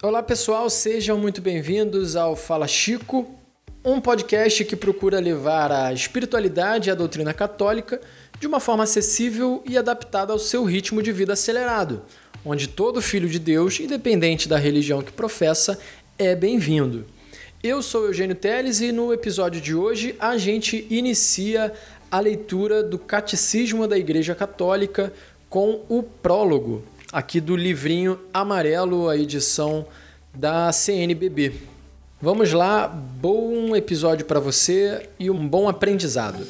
Olá pessoal, sejam muito bem-vindos ao Fala Chico, um podcast que procura levar a espiritualidade e a doutrina católica de uma forma acessível e adaptada ao seu ritmo de vida acelerado, onde todo filho de Deus, independente da religião que professa, é bem-vindo. Eu sou Eugênio Teles e no episódio de hoje a gente inicia a leitura do Catecismo da Igreja Católica com o prólogo aqui do livrinho amarelo, a edição da CNBB. Vamos lá, bom episódio para você e um bom aprendizado.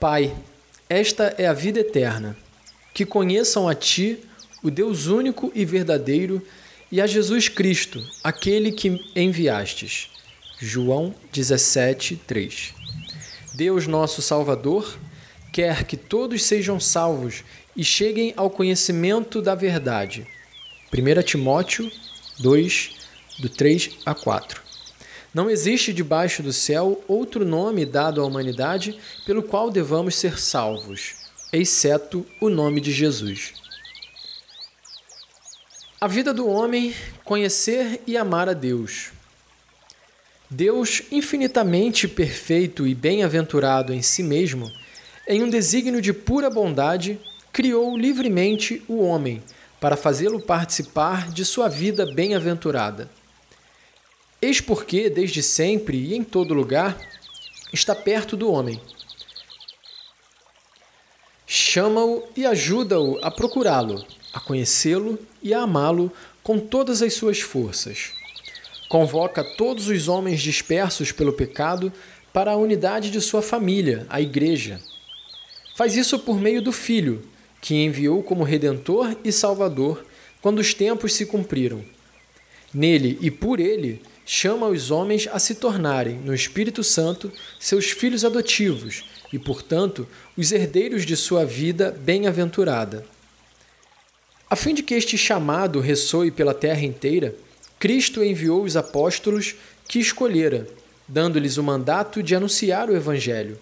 Pai, esta é a vida eterna, que conheçam a Ti, o Deus único e verdadeiro, e a Jesus Cristo, aquele que enviastes. João 17, 3. Deus nosso Salvador quer que todos sejam salvos e cheguem ao conhecimento da verdade. 1 Timóteo 2, do 3 a 4. Não existe debaixo do céu outro nome dado à humanidade pelo qual devamos ser salvos, exceto o nome de Jesus. A vida do homem, conhecer e amar a Deus. Deus, infinitamente perfeito e bem-aventurado em si mesmo, em um desígnio de pura bondade, criou livremente o homem para fazê-lo participar de sua vida bem-aventurada. Eis porque, desde sempre e em todo lugar, está perto do homem. Chama-o e ajuda-o a procurá-lo, a conhecê-lo e a amá-lo com todas as suas forças. Convoca todos os homens dispersos pelo pecado para a unidade de sua família, a Igreja. Faz isso por meio do Filho, que enviou como Redentor e Salvador quando os tempos se cumpriram. Nele e por ele, chama os homens a se tornarem, no Espírito Santo, seus filhos adotivos e, portanto, os herdeiros de sua vida bem-aventurada. A fim de que este chamado ressoe pela terra inteira, Cristo enviou os apóstolos que escolhera, dando-lhes o mandato de anunciar o Evangelho.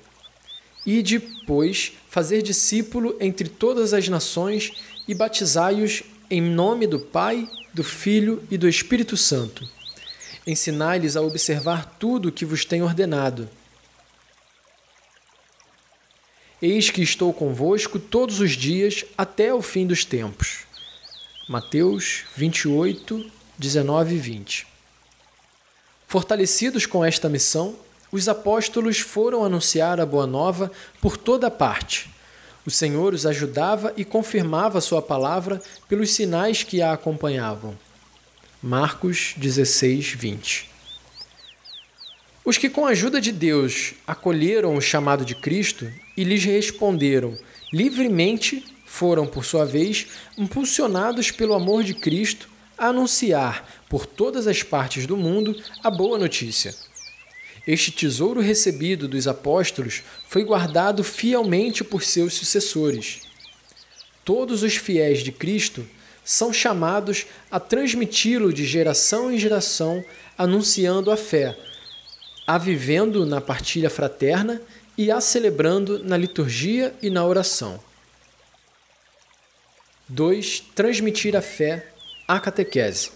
E depois fazer discípulo entre todas as nações e batizai-os em nome do Pai, do Filho e do Espírito Santo. Ensinai-lhes a observar tudo o que vos tenho ordenado. Eis que estou convosco todos os dias até o fim dos tempos. Mateus 28, 19 e 20. Fortalecidos com esta missão, os apóstolos foram anunciar a Boa Nova por toda parte. O Senhor os ajudava e confirmava sua palavra pelos sinais que a acompanhavam. Marcos 16, 20. Os que, com a ajuda de Deus, acolheram o chamado de Cristo e lhes responderam livremente foram, por sua vez, impulsionados pelo amor de Cristo a anunciar por todas as partes do mundo a boa notícia. Este tesouro recebido dos apóstolos foi guardado fielmente por seus sucessores. Todos os fiéis de Cristo são chamados a transmiti-lo de geração em geração, anunciando a fé, a vivendo na partilha fraterna e a celebrando na liturgia e na oração. 2. Transmitir a fé à catequese.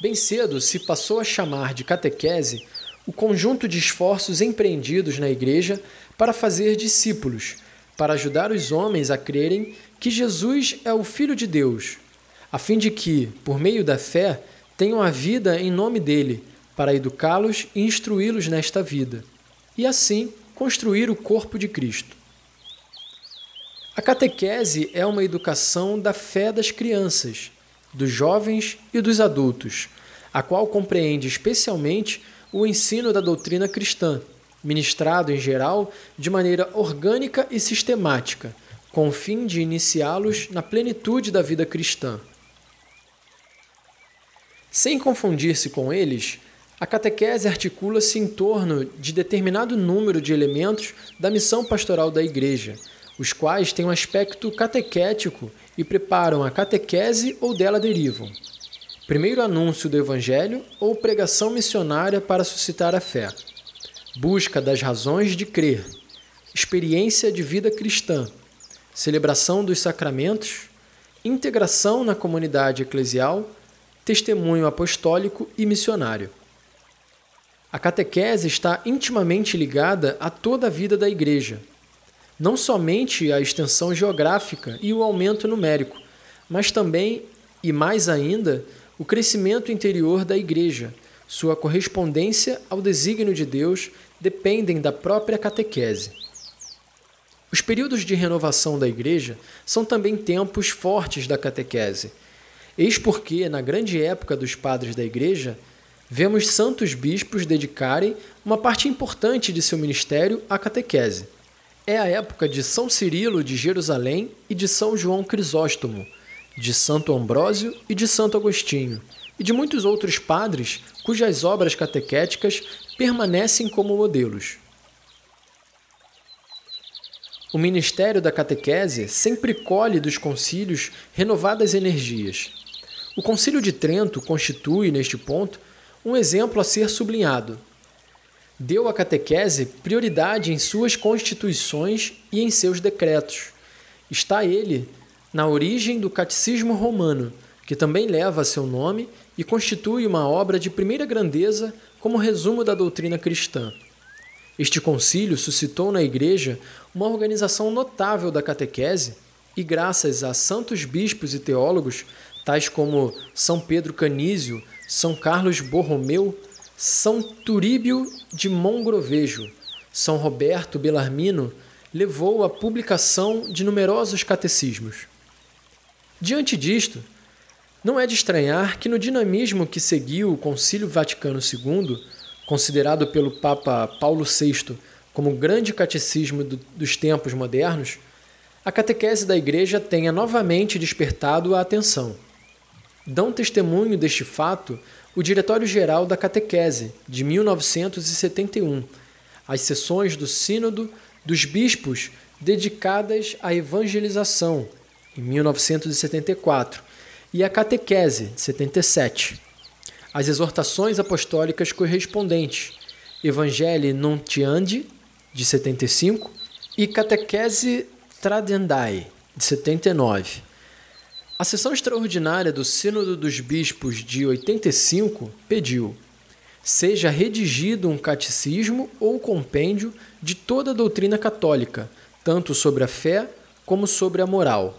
Bem cedo se passou a chamar de catequese o conjunto de esforços empreendidos na Igreja para fazer discípulos, para ajudar os homens a crerem que Jesus é o Filho de Deus, a fim de que, por meio da fé, tenham a vida em nome dele, para educá-los e instruí-los nesta vida, e assim construir o corpo de Cristo. A catequese é uma educação da fé das crianças, dos jovens e dos adultos, a qual compreende especialmente o ensino da doutrina cristã, ministrado em geral de maneira orgânica e sistemática, com o fim de iniciá-los na plenitude da vida cristã. Sem confundir-se com eles, a catequese articula-se em torno de determinado número de elementos da missão pastoral da Igreja os quais têm um aspecto catequético e preparam a catequese ou dela derivam. Primeiro anúncio do Evangelho ou pregação missionária para suscitar a fé. Busca das razões de crer. Experiência de vida cristã. Celebração dos sacramentos. Integração na comunidade eclesial. Testemunho apostólico e missionário. A catequese está intimamente ligada a toda a vida da Igreja, não somente a extensão geográfica e o aumento numérico, mas também, e mais ainda, o crescimento interior da Igreja, sua correspondência ao desígnio de Deus dependem da própria catequese. Os períodos de renovação da Igreja são também tempos fortes da catequese. Eis porque, na grande época dos padres da Igreja, vemos santos bispos dedicarem uma parte importante de seu ministério à catequese. É a época de São Cirilo de Jerusalém e de São João Crisóstomo, de Santo Ambrósio e de Santo Agostinho, e de muitos outros padres cujas obras catequéticas permanecem como modelos. O ministério da catequese sempre colhe dos concílios renovadas energias. O Concílio de Trento constitui, neste ponto, um exemplo a ser sublinhado. Deu à catequese prioridade em suas constituições e em seus decretos. Está ele na origem do Catecismo Romano, que também leva seu nome e constitui uma obra de primeira grandeza como resumo da doutrina cristã. Este concílio suscitou na Igreja uma organização notável da catequese e, graças a santos bispos e teólogos, tais como São Pedro Canísio, São Carlos Borromeu, São Turíbio de Mongrovejo, São Roberto Belarmino, levou à publicação de numerosos catecismos. Diante disto, não é de estranhar que no dinamismo que seguiu o Concílio Vaticano II, considerado pelo Papa Paulo VI como o grande catecismo do, dos tempos modernos, a catequese da Igreja tenha novamente despertado a atenção. Dão testemunho deste fato o Diretório-Geral da Catequese, de 1971, as sessões do Sínodo dos Bispos dedicadas à evangelização, em 1974, e a Catequese, de 77. As exortações apostólicas correspondentes, Evangelii Nuntiandi, de 75, e Catequese Tradendae, de 79. A sessão extraordinária do Sínodo dos Bispos de 85 pediu: seja redigido um catecismo ou compêndio de toda a doutrina católica, tanto sobre a fé como sobre a moral.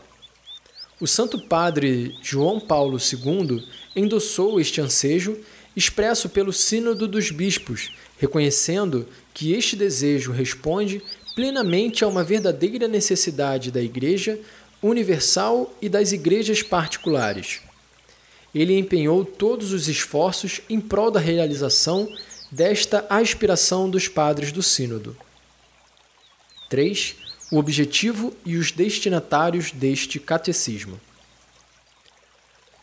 O Santo Padre João Paulo II endossou este ansejo expresso pelo Sínodo dos Bispos, reconhecendo que este desejo responde plenamente a uma verdadeira necessidade da Igreja universal e das igrejas particulares. Ele empenhou todos os esforços em prol da realização desta aspiração dos padres do Sínodo. 3. O objetivo e os destinatários deste catecismo.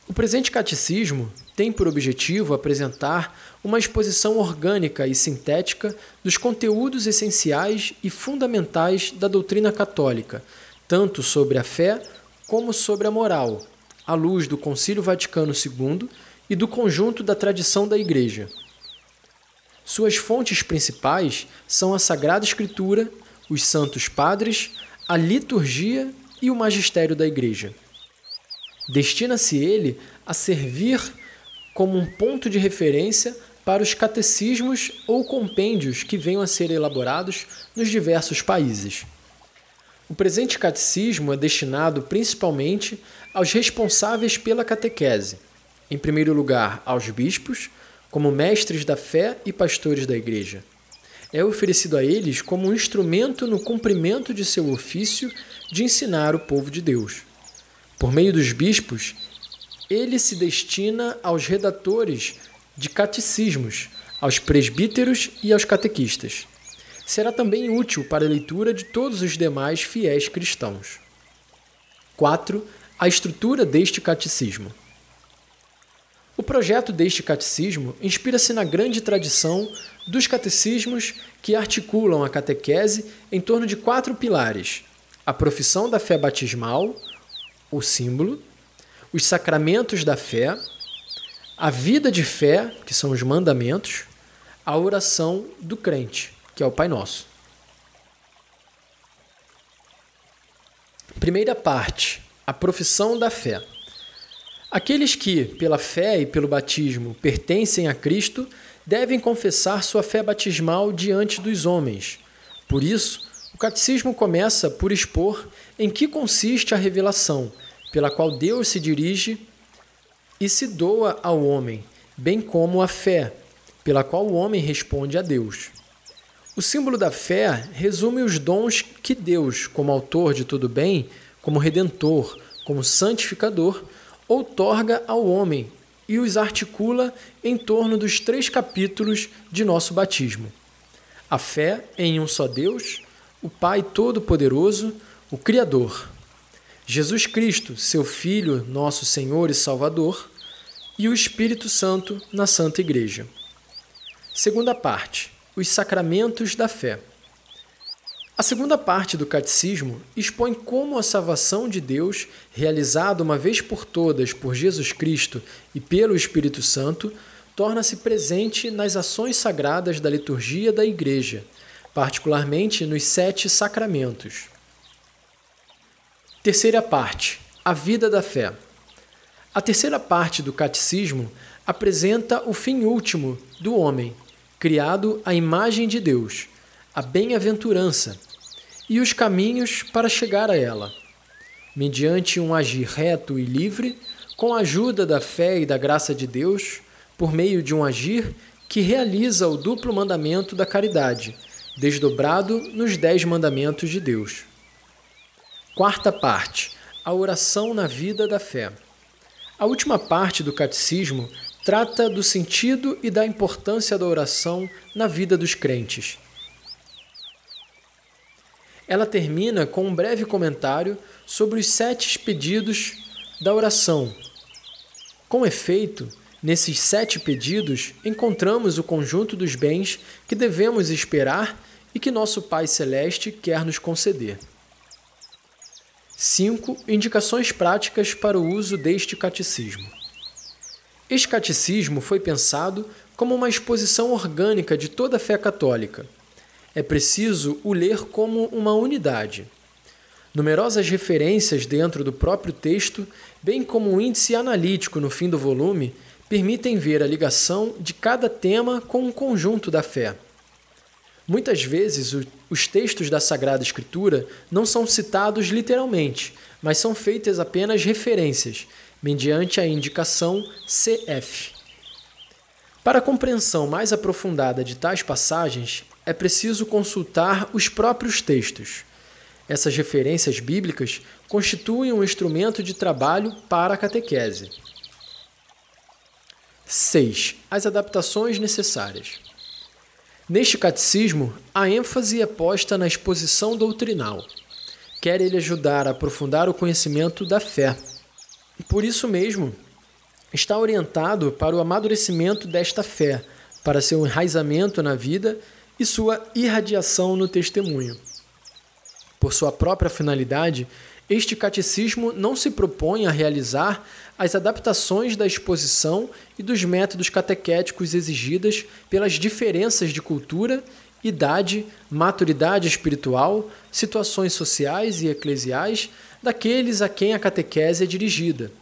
O presente catecismo tem por objetivo apresentar uma exposição orgânica e sintética dos conteúdos essenciais e fundamentais da doutrina católica, tanto sobre a fé como sobre a moral, à luz do Concílio Vaticano II e do conjunto da tradição da Igreja. Suas fontes principais são a Sagrada Escritura, os Santos Padres, a liturgia e o magistério da Igreja. Destina-se ele a servir como um ponto de referência para os catecismos ou compêndios que venham a ser elaborados nos diversos países. O presente catecismo é destinado principalmente aos responsáveis pela catequese, em primeiro lugar aos bispos, como mestres da fé e pastores da Igreja. É oferecido a eles como um instrumento no cumprimento de seu ofício de ensinar o povo de Deus. Por meio dos bispos, ele se destina aos redatores de catecismos, aos presbíteros e aos catequistas será também útil para a leitura de todos os demais fiéis cristãos. 4. A estrutura deste catecismo. O projeto deste catecismo inspira-se na grande tradição dos catecismos que articulam a catequese em torno de quatro pilares: a profissão da fé batismal, o símbolo, os sacramentos da fé, a vida de fé, que são os mandamentos, a oração do crente, que é o Pai Nosso. Primeira parte, a profissão da fé. Aqueles que, pela fé e pelo batismo, pertencem a Cristo, devem confessar sua fé batismal diante dos homens. Por isso, o catecismo começa por expor em que consiste a revelação, pela qual Deus se dirige e se doa ao homem, bem como a fé, pela qual o homem responde a Deus. O símbolo da fé resume os dons que Deus, como autor de todo bem, como redentor, como santificador, outorga ao homem e os articula em torno dos três capítulos de nosso batismo: a fé em um só Deus, o Pai Todo-Poderoso, o Criador, Jesus Cristo, seu Filho, nosso Senhor e Salvador, e o Espírito Santo na Santa Igreja. Segunda parte: os sacramentos da fé. A segunda parte do catecismo expõe como a salvação de Deus, realizada uma vez por todas por Jesus Cristo e pelo Espírito Santo, torna-se presente nas ações sagradas da liturgia da Igreja, particularmente nos sete sacramentos. Terceira parte: a vida da fé. A terceira parte do catecismo apresenta o fim último do homem, criado à imagem de Deus, a bem-aventurança, e os caminhos para chegar a ela. Mediante um agir reto e livre, com a ajuda da fé e da graça de Deus, por meio de um agir que realiza o duplo mandamento da caridade, desdobrado nos dez mandamentos de Deus. Quarta parte: a oração na vida da fé. A última parte do catecismo trata do sentido e da importância da oração na vida dos crentes. Ela termina com um breve comentário sobre os sete pedidos da oração. Com efeito, nesses sete pedidos encontramos o conjunto dos bens que devemos esperar e que nosso Pai Celeste quer nos conceder. 5. Indicações práticas para o uso deste catecismo. Este catecismo foi pensado como uma exposição orgânica de toda a fé católica. É preciso o ler como uma unidade. Numerosas referências dentro do próprio texto, bem como um índice analítico no fim do volume, permitem ver a ligação de cada tema com o conjunto da fé. Muitas vezes, os textos da Sagrada Escritura não são citados literalmente, mas são feitas apenas referências, mediante a indicação CF. Para compreensão mais aprofundada de tais passagens, é preciso consultar os próprios textos. Essas referências bíblicas constituem um instrumento de trabalho para a catequese. 6. As adaptações necessárias. Neste catecismo, a ênfase é posta na exposição doutrinal. Quer ele ajudar a aprofundar o conhecimento da fé. Por isso mesmo, está orientado para o amadurecimento desta fé, para seu enraizamento na vida e sua irradiação no testemunho. Por sua própria finalidade, este catecismo não se propõe a realizar as adaptações da exposição e dos métodos catequéticos exigidas pelas diferenças de cultura, idade, maturidade espiritual, situações sociais e eclesiais daqueles a quem a catequese é dirigida.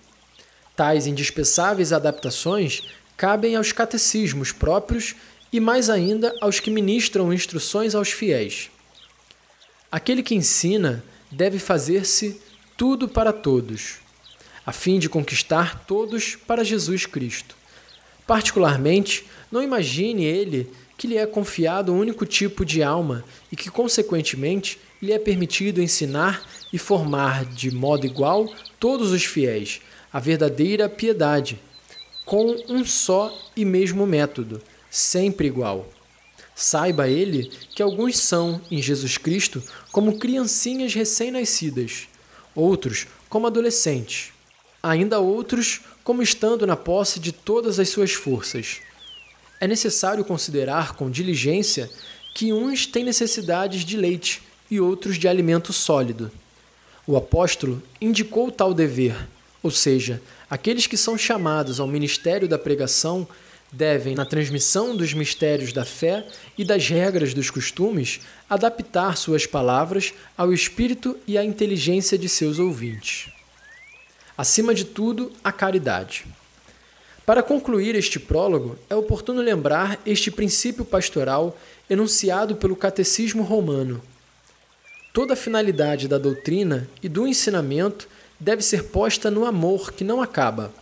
Tais indispensáveis adaptações cabem aos catecismos próprios e mais ainda aos que ministram instruções aos fiéis. Aquele que ensina deve fazer-se tudo para todos, a fim de conquistar todos para Jesus Cristo. Particularmente, não imagine ele que lhe é confiado um único tipo de alma e que, consequentemente, lhe é permitido ensinar e formar de modo igual todos os fiéis, a verdadeira piedade, com um só e mesmo método, sempre igual. Saiba ele que alguns são, em Jesus Cristo, como criancinhas recém-nascidas, outros como adolescentes, ainda outros como estando na posse de todas as suas forças. É necessário considerar com diligência que uns têm necessidades de leite e outros de alimento sólido. O apóstolo indicou tal dever, Ou seja, aqueles que são chamados ao ministério da pregação devem, na transmissão dos mistérios da fé e das regras dos costumes, adaptar suas palavras ao espírito e à inteligência de seus ouvintes. Acima de tudo, a caridade. Para concluir este prólogo, é oportuno lembrar este princípio pastoral enunciado pelo Catecismo Romano. Toda a finalidade da doutrina e do ensinamento deve ser posta no amor que não acaba.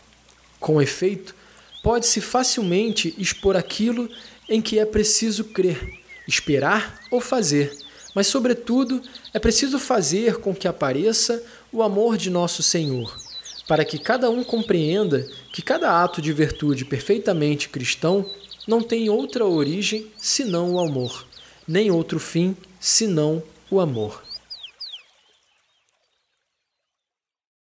Com efeito, pode-se facilmente expor aquilo em que é preciso crer, esperar ou fazer, mas, sobretudo, é preciso fazer com que apareça o amor de nosso Senhor, para que cada um compreenda que cada ato de virtude perfeitamente cristão não tem outra origem senão o amor, nem outro fim senão o amor.